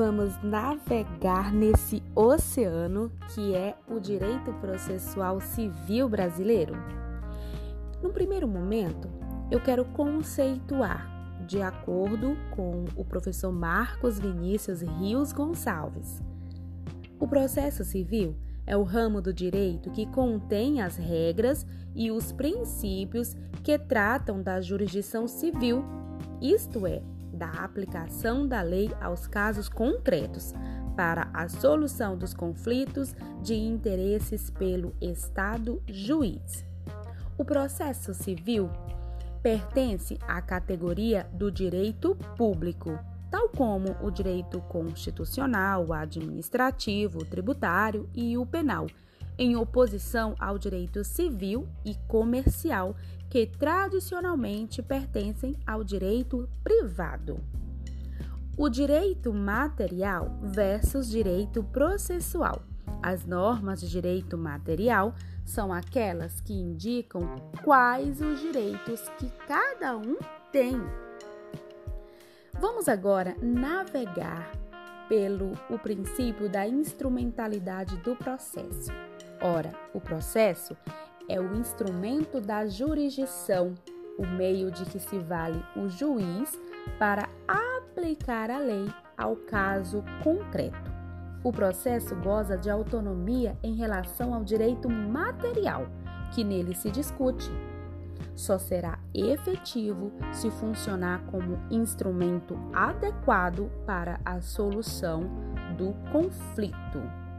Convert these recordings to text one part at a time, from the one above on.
vamos navegar nesse oceano que é o direito processual civil brasileiro? No primeiro momento, eu quero conceituar, de acordo com o professor Marcos Vinícius Rios Gonçalves. O processo civil é o ramo do direito que contém as regras e os princípios que tratam da jurisdição civil, isto é, da aplicação da lei aos casos concretos, para a solução dos conflitos de interesses pelo Estado juiz. O processo civil pertence à categoria do direito público, tal como o direito constitucional, administrativo, tributário e o penal, em oposição ao direito civil e comercial, que tradicionalmente pertencem ao direito privado. O direito material versus direito processual. As normas de direito material são aquelas que indicam quais os direitos que cada um tem. Vamos agora navegar pelo o princípio da instrumentalidade do processo. Ora, o processo é o instrumento da jurisdição, o meio de que se vale o juiz para aplicar a lei ao caso concreto. O processo goza de autonomia em relação ao direito material que nele se discute. Só será efetivo se funcionar como instrumento adequado para a solução do conflito.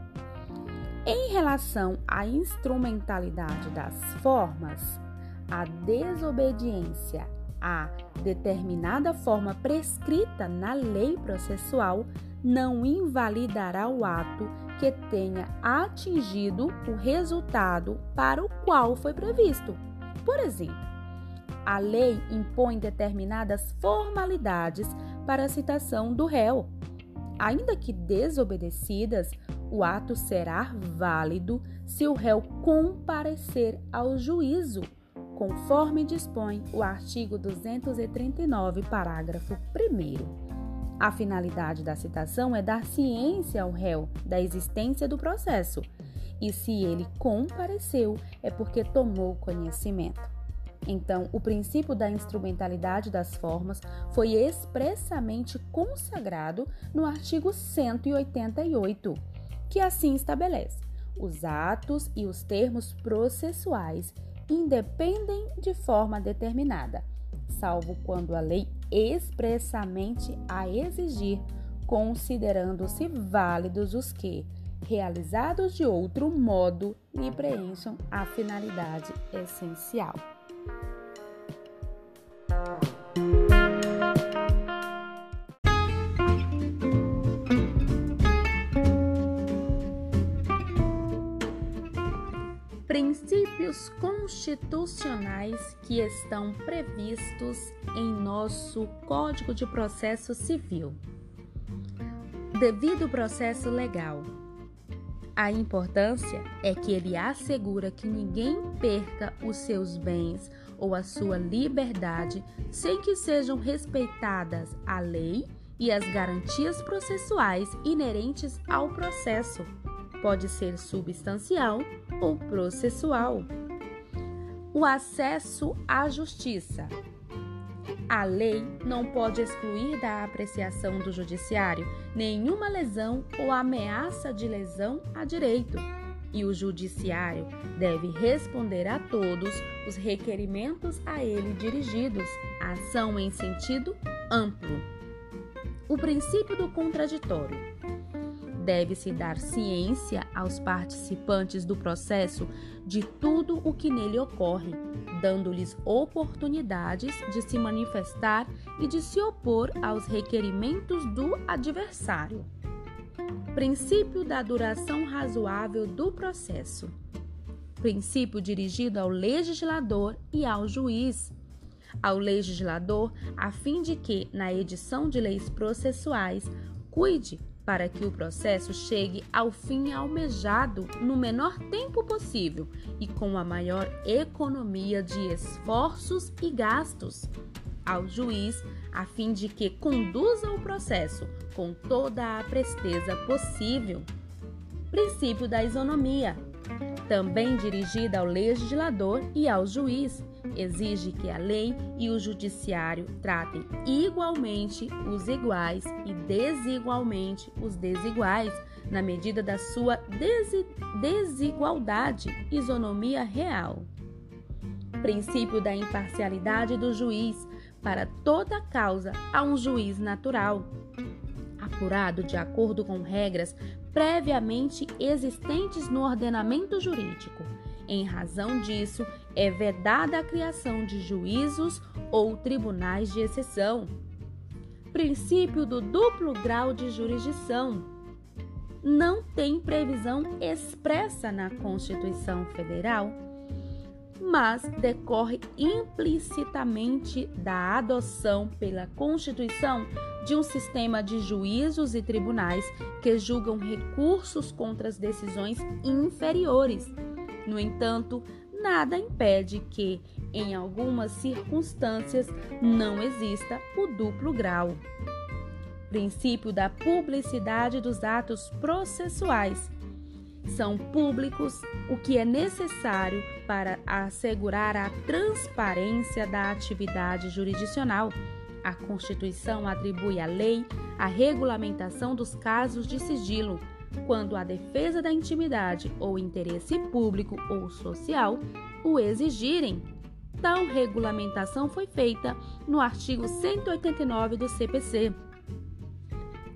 Em relação à instrumentalidade das formas, a desobediência a determinada forma prescrita na lei processual não invalidará o ato que tenha atingido o resultado para o qual foi previsto. Por exemplo, a lei impõe determinadas formalidades para a citação do réu. Ainda que desobedecidas, o ato será válido se o réu comparecer ao juízo, conforme dispõe o artigo 239, parágrafo 1. A finalidade da citação é dar ciência ao réu da existência do processo, e se ele compareceu, é porque tomou conhecimento. Então, o princípio da instrumentalidade das formas foi expressamente consagrado no artigo 188 que assim estabelece: os atos e os termos processuais independem de forma determinada, salvo quando a lei expressamente a exigir, considerando-se válidos os que, realizados de outro modo, lhe preencham a finalidade essencial. Princípios constitucionais que estão previstos em nosso Código de Processo Civil. Devido processo legal. A importância é que ele assegura que ninguém perca os seus bens ou a sua liberdade sem que sejam respeitadas a lei e as garantias processuais inerentes ao processo pode ser substancial ou processual. O acesso à justiça. A lei não pode excluir da apreciação do judiciário nenhuma lesão ou ameaça de lesão a direito, e o judiciário deve responder a todos os requerimentos a ele dirigidos, ação em sentido amplo. O princípio do contraditório Deve-se dar ciência aos participantes do processo de tudo o que nele ocorre, dando-lhes oportunidades de se manifestar e de se opor aos requerimentos do adversário. Princípio da duração razoável do processo. Princípio dirigido ao legislador e ao juiz. Ao legislador, a fim de que, na edição de leis processuais, cuide para que o processo chegue ao fim almejado no menor tempo possível e com a maior economia de esforços e gastos. ao juiz a fim de que conduza o processo com toda a presteza possível. Princípio da isonomia, também dirigida ao legislador e ao juiz, exige que a lei e o judiciário tratem igualmente os iguais e desigualmente os desiguais, na medida da sua desigualdade, isonomia real. Princípio da imparcialidade do juiz. Para toda causa há um juiz natural, apurado de acordo com regras previamente existentes no ordenamento jurídico. Em razão disso, é vedada a criação de juízos ou tribunais de exceção. Princípio do duplo grau de jurisdição. Não tem previsão expressa na Constituição Federal mas decorre implicitamente da adoção pela Constituição de um sistema de juízos e tribunais que julgam recursos contra as decisões inferiores. No entanto, nada impede que, em algumas circunstâncias, não exista o duplo grau. Princípio da publicidade dos atos processuais são públicos, o que é necessário para assegurar a transparência da atividade jurisdicional. A Constituição atribui à lei a regulamentação dos casos de sigilo, quando a defesa da intimidade ou interesse público ou social o exigirem. Tal regulamentação foi feita no artigo 189 do CPC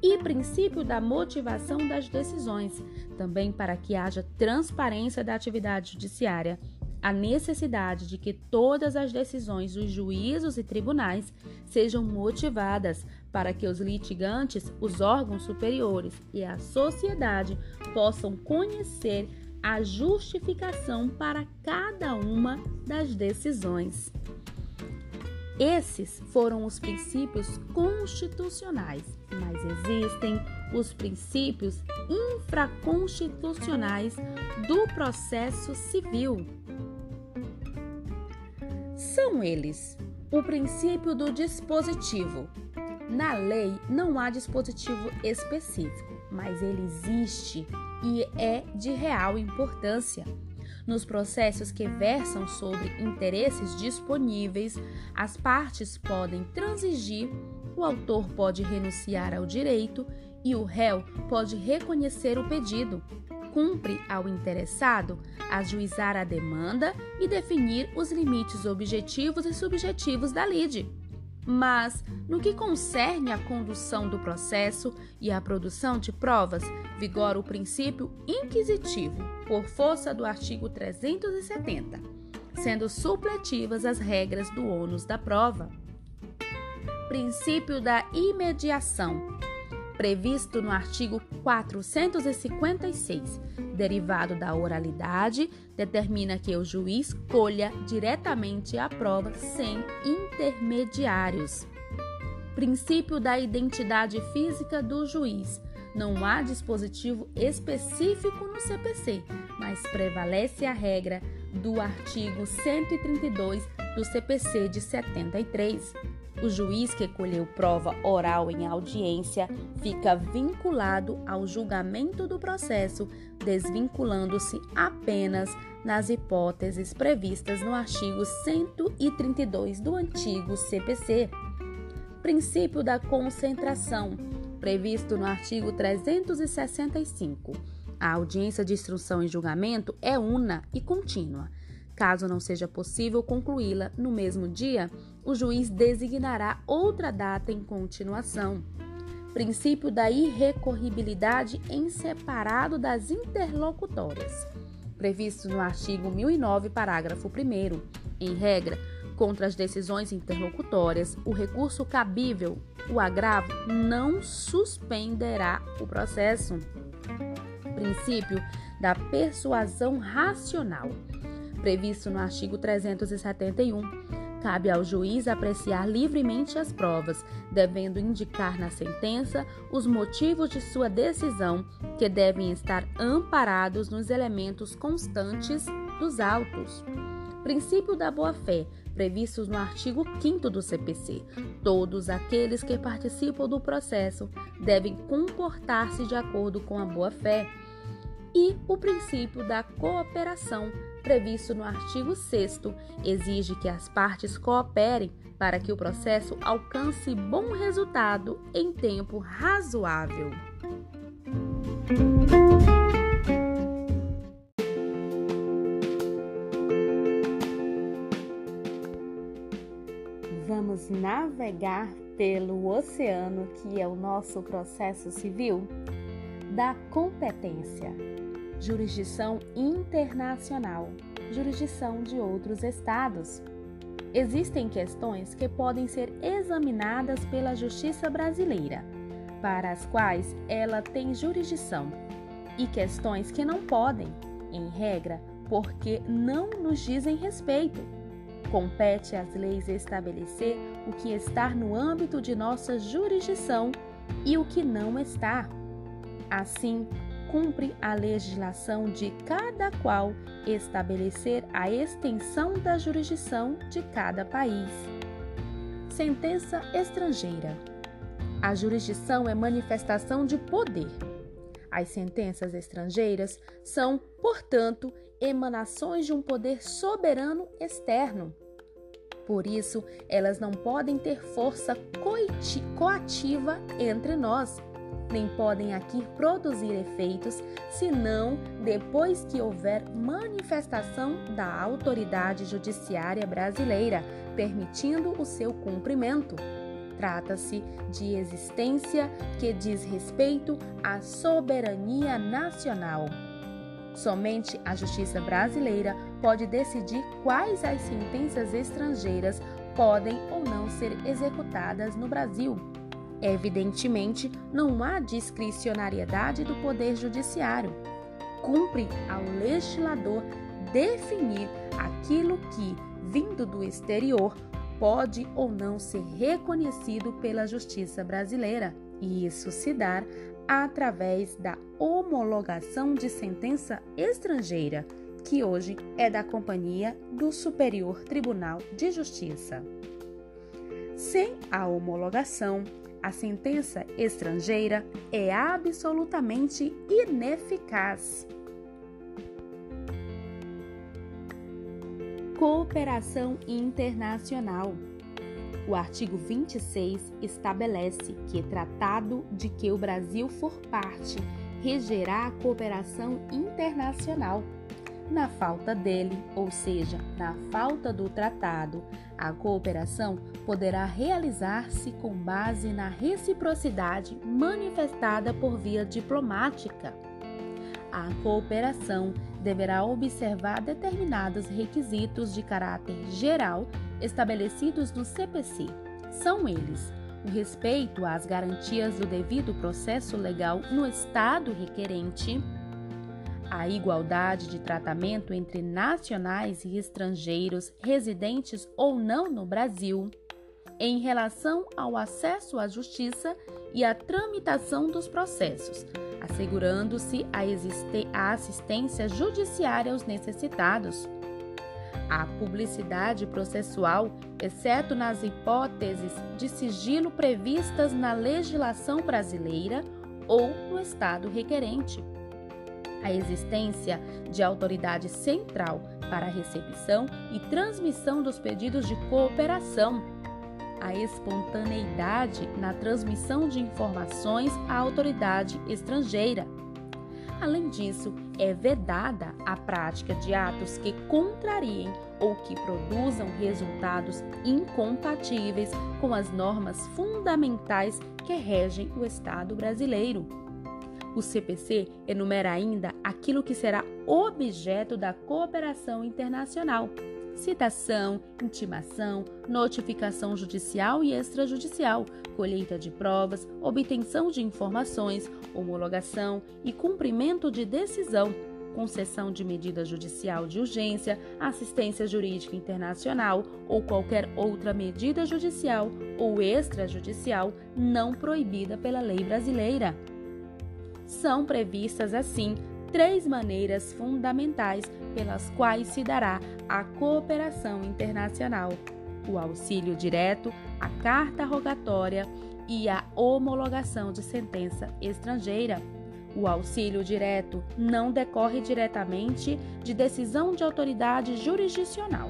e princípio da motivação das decisões, também para que haja transparência da atividade judiciária. A necessidade de que todas as decisões dos juízos e tribunais sejam motivadas para que os litigantes, os órgãos superiores e a sociedade possam conhecer a justificação para cada uma das decisões. Esses foram os princípios constitucionais, mas existem os princípios infraconstitucionais do processo civil. São eles: o princípio do dispositivo. Na lei não há dispositivo específico, mas ele existe e é de real importância. Nos processos que versam sobre interesses disponíveis, as partes podem transigir, o autor pode renunciar ao direito e o réu pode reconhecer o pedido. Cumpre ao interessado ajuizar a demanda e definir os limites objetivos e subjetivos da lide. Mas, no que concerne à condução do processo e à produção de provas, vigora o princípio inquisitivo, por força do artigo 370, sendo supletivas as regras do ônus da prova. Princípio da imediação previsto no artigo 456, derivado da oralidade, determina que o juiz colha diretamente a prova sem intermediários. Princípio da identidade física do juiz. Não há dispositivo específico no CPC, mas prevalece a regra do artigo 132 do CPC de 73. O juiz que colheu prova oral em audiência fica vinculado ao julgamento do processo, desvinculando-se apenas nas hipóteses previstas no artigo 132 do antigo CPC. Princípio da concentração, previsto no artigo 365. A audiência de instrução e julgamento é una e contínua. Caso não seja possível concluí-la no mesmo dia, o juiz designará outra data em continuação. Princípio da irrecorribilidade em separado das interlocutórias, previsto no artigo 1009, parágrafo 1. Em regra, contra as decisões interlocutórias, o recurso cabível, o agravo, não suspenderá o processo. Princípio da persuasão racional previsto no artigo 371. Cabe ao juiz apreciar livremente as provas, devendo indicar na sentença os motivos de sua decisão, que devem estar amparados nos elementos constantes dos autos. Princípio da boa-fé, previstos no artigo 5 do CPC. Todos aqueles que participam do processo devem comportar-se de acordo com a boa-fé. E o princípio da cooperação, previsto no artigo 6, exige que as partes cooperem para que o processo alcance bom resultado em tempo razoável. Vamos navegar pelo oceano, que é o nosso processo civil, da competência, jurisdição internacional, jurisdição de outros estados. Existem questões que podem ser examinadas pela justiça brasileira, para as quais ela tem jurisdição, e questões que não podem, em regra, porque não nos dizem respeito Compete às leis estabelecer o que está no âmbito de nossa jurisdição e o que não está. Assim, cumpre a legislação de cada qual estabelecer a extensão da jurisdição de cada país. Sentença estrangeira. A jurisdição é manifestação de poder. As sentenças estrangeiras são, portanto, emanações de um poder soberano externo. Por isso, elas não podem ter força coativa entre nós, nem podem aqui produzir efeitos, senão depois que houver manifestação da autoridade judiciária brasileira, permitindo o seu cumprimento. Trata-se de existência que diz respeito à soberania nacional. Somente a justiça brasileira pode decidir quais as sentenças estrangeiras podem ou não ser executadas no Brasil. Evidentemente, não há discricionariedade do Poder Judiciário. Cumpre ao legislador definir aquilo que, vindo do exterior, pode ou não ser reconhecido pela justiça brasileira, e isso se dar através da homologação de sentença estrangeira, que hoje é da Companhia do Superior Tribunal de Justiça. Sem a homologação, a sentença estrangeira é absolutamente ineficaz. Cooperação internacional. O artigo 26 estabelece que tratado de que o Brasil for parte regerá a cooperação internacional. Na falta dele, ou seja, na falta do tratado, a cooperação poderá realizar-se com base na reciprocidade manifestada por via diplomática. A cooperação deverá observar determinados requisitos de caráter geral estabelecidos no CPC. São eles: o respeito às garantias do devido processo legal no Estado requerente, a igualdade de tratamento entre nacionais e estrangeiros residentes ou não no Brasil, em relação ao acesso à justiça e à tramitação dos processos, assegurando-se a, assistência judiciária aos necessitados a publicidade processual, exceto nas hipóteses de sigilo previstas na legislação brasileira ou no Estado requerente. A existência de autoridade central para a recepção e transmissão dos pedidos de cooperação. A espontaneidade na transmissão de informações à autoridade estrangeira Além disso, é vedada a prática de atos que contrariem ou que produzam resultados incompatíveis com as normas fundamentais que regem o Estado brasileiro. O CPC enumera ainda aquilo que será objeto da cooperação internacional citação, intimação, notificação judicial e extrajudicial, colheita de provas, obtenção de informações, homologação e cumprimento de decisão, concessão de medida judicial de urgência, assistência jurídica internacional ou qualquer outra medida judicial ou extrajudicial não proibida pela lei brasileira. São previstas, assim, três maneiras fundamentais pelas quais se dará a cooperação internacional, o auxílio direto, a carta rogatória e a homologação de sentença estrangeira. O auxílio direto não decorre diretamente de decisão de autoridade jurisdicional.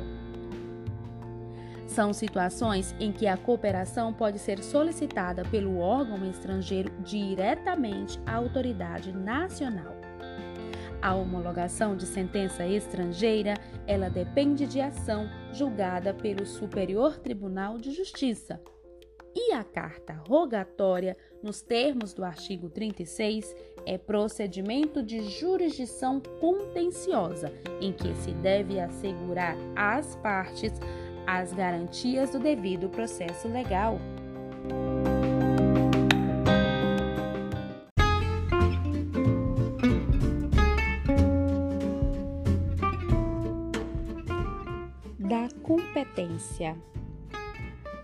São situações em que a cooperação pode ser solicitada pelo órgão estrangeiro diretamente à autoridade nacional. A homologação de sentença estrangeira, ela depende de ação julgada pelo Superior Tribunal de Justiça. E a carta rogatória, nos termos do artigo 36, é procedimento de jurisdição contenciosa, em que se deve assegurar às partes as garantias do devido processo legal. Da competência.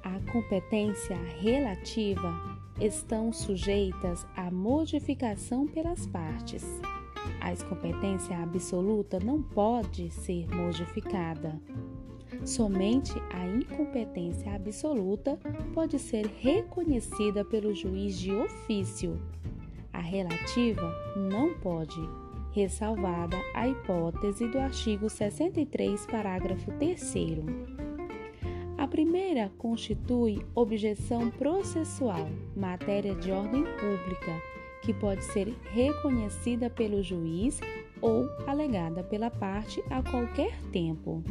A competência relativa estão sujeitas à modificação pelas partes. A incompetência absoluta não pode ser modificada. Somente a incompetência absoluta pode ser reconhecida pelo juiz de ofício. A relativa não pode, ressalvada a hipótese do artigo 63, parágrafo 3. A primeira constitui objeção processual, matéria de ordem pública, que pode ser reconhecida pelo juiz ou alegada pela parte a qualquer tempo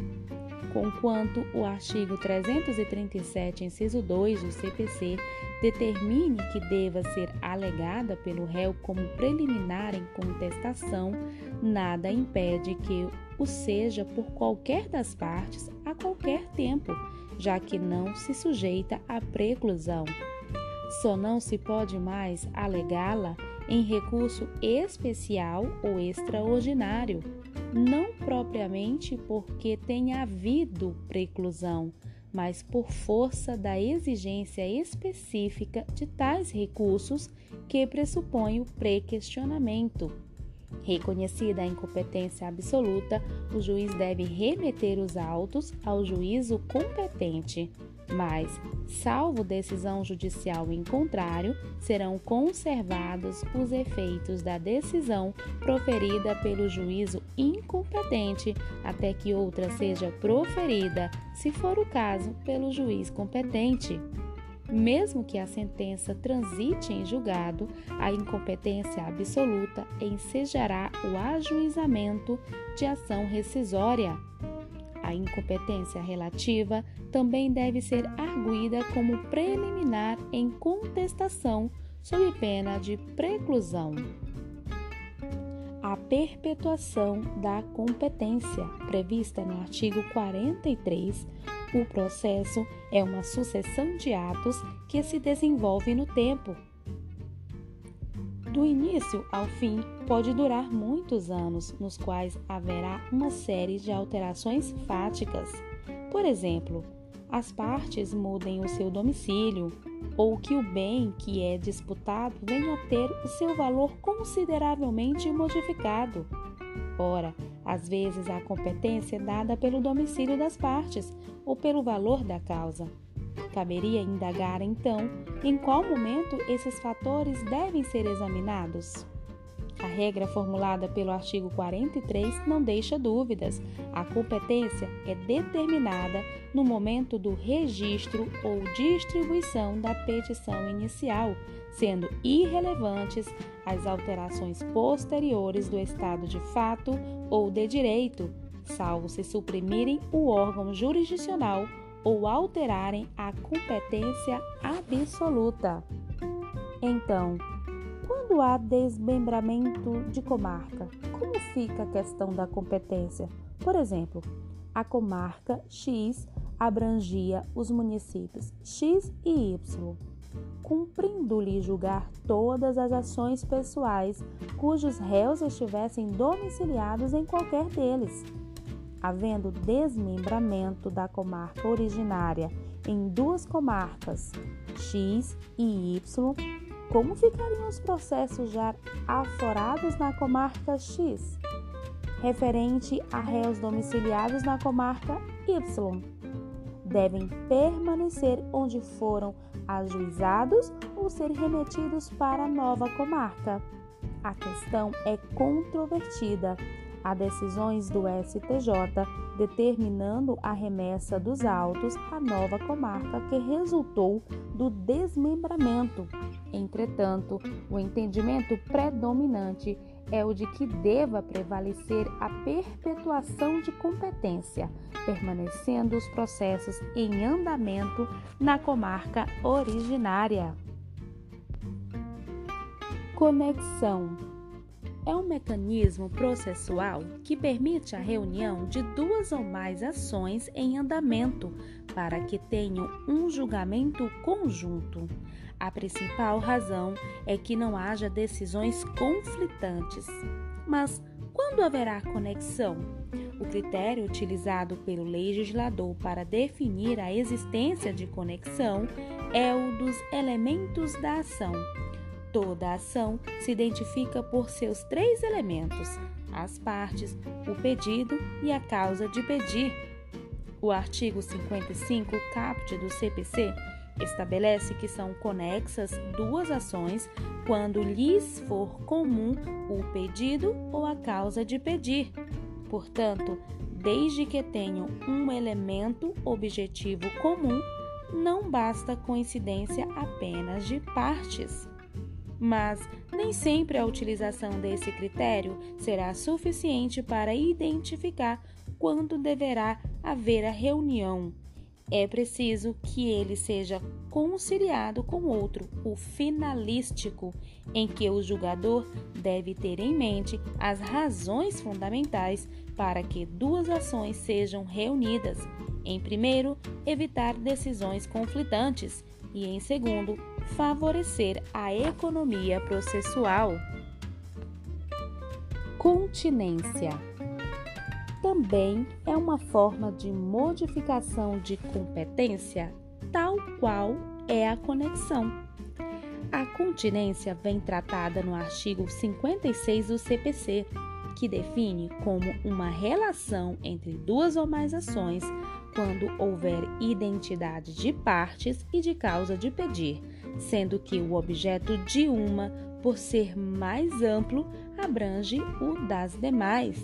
conquanto o artigo 337, inciso 2 do CPC determine que deva ser alegada pelo réu como preliminar em contestação, nada impede que o seja por qualquer das partes a qualquer tempo, já que não se sujeita à preclusão. Só não se pode mais alegá-la em recurso especial ou extraordinário não propriamente porque tenha havido preclusão, mas por força da exigência específica de tais recursos que pressupõe o pré-questionamento. Reconhecida a incompetência absoluta, o juiz deve remeter os autos ao juízo competente mas, salvo decisão judicial em contrário, serão conservados os efeitos da decisão proferida pelo juízo incompetente até que outra seja proferida, se for o caso, pelo juiz competente. Mesmo que a sentença transite em julgado, a incompetência absoluta ensejará o ajuizamento de ação rescisória. A incompetência relativa também deve ser arguída como preliminar em contestação sob pena de preclusão. A perpetuação da competência, prevista no artigo 43, o processo é uma sucessão de atos que se desenvolve no tempo. Do início ao fim, pode durar muitos anos, nos quais haverá uma série de alterações fáticas. Por exemplo, as partes mudem o seu domicílio ou que o bem que é disputado venha a ter o seu valor consideravelmente modificado. Ora, às vezes a competência é dada pelo domicílio das partes ou pelo valor da causa. Caberia indagar então em qual momento esses fatores devem ser examinados. A regra formulada pelo artigo 43 não deixa dúvidas. A competência é determinada no momento do registro ou distribuição da petição inicial, sendo irrelevantes as alterações posteriores do estado de fato ou de direito, salvo se suprimirem o órgão jurisdicional ou alterarem a competência absoluta. Então, quando há desmembramento de comarca, como fica a questão da competência? Por exemplo, a comarca X abrangia os municípios X e Y, cumprindo-lhe julgar todas as ações pessoais cujos réus estivessem domiciliados em qualquer deles. Havendo desmembramento da comarca originária em duas comarcas, X e Y, como ficariam os processos já aforados na comarca X? referente a réus domiciliados na comarca Y. Devem permanecer onde foram ajuizados ou ser remetidos para a nova comarca. A questão é controvertida. Há decisões do STJ determinando a remessa dos autos à nova comarca que resultou do desmembramento. Entretanto, o entendimento predominante é o de que deva prevalecer a perpetuação de competência, permanecendo os processos em andamento na comarca originária. Conexão é um mecanismo processual que permite a reunião de duas ou mais ações em andamento para que tenham um julgamento conjunto. A principal razão é que não haja decisões conflitantes. Mas quando haverá conexão? O critério utilizado pelo legislador para definir a existência de conexão é o dos elementos da ação Toda ação se identifica por seus três elementos: as partes, o pedido e a causa de pedir. O artigo 55, caput do CPC, estabelece que são conexas duas ações quando lhes for comum o pedido ou a causa de pedir. Portanto, desde que tenham um elemento objetivo comum, não basta coincidência apenas de partes mas nem sempre a utilização desse critério será suficiente para identificar quando deverá haver a reunião. É preciso que ele seja conciliado com outro, o finalístico, em que o julgador deve ter em mente as razões fundamentais para que duas ações sejam reunidas. Em primeiro, evitar decisões conflitantes e, em segundo, favorecer a economia processual. Continência também é uma forma de modificação de competência, tal qual é a conexão. A continência vem tratada no artigo 56 do CPC, que define como uma relação entre duas ou mais ações quando houver identidade de partes e de causa de pedir, sendo que o objeto de uma, por ser mais amplo, abrange o das demais.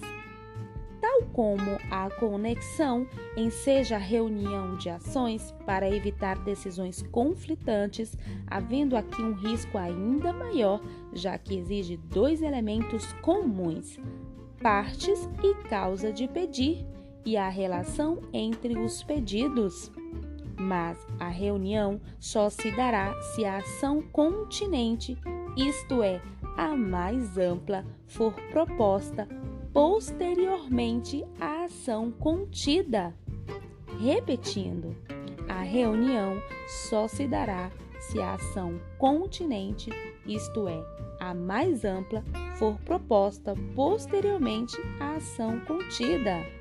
Tal como a conexão enseja a reunião de ações para evitar decisões conflitantes, havendo aqui um risco ainda maior, já que exige dois elementos comuns: partes e causa de pedir, e a relação entre os pedidos mas a reunião só se dará se a ação continente, isto é, a mais ampla, for proposta posteriormente à ação contida. Repetindo, a reunião só se dará se a ação continente, isto é, a mais ampla, for proposta posteriormente à ação contida.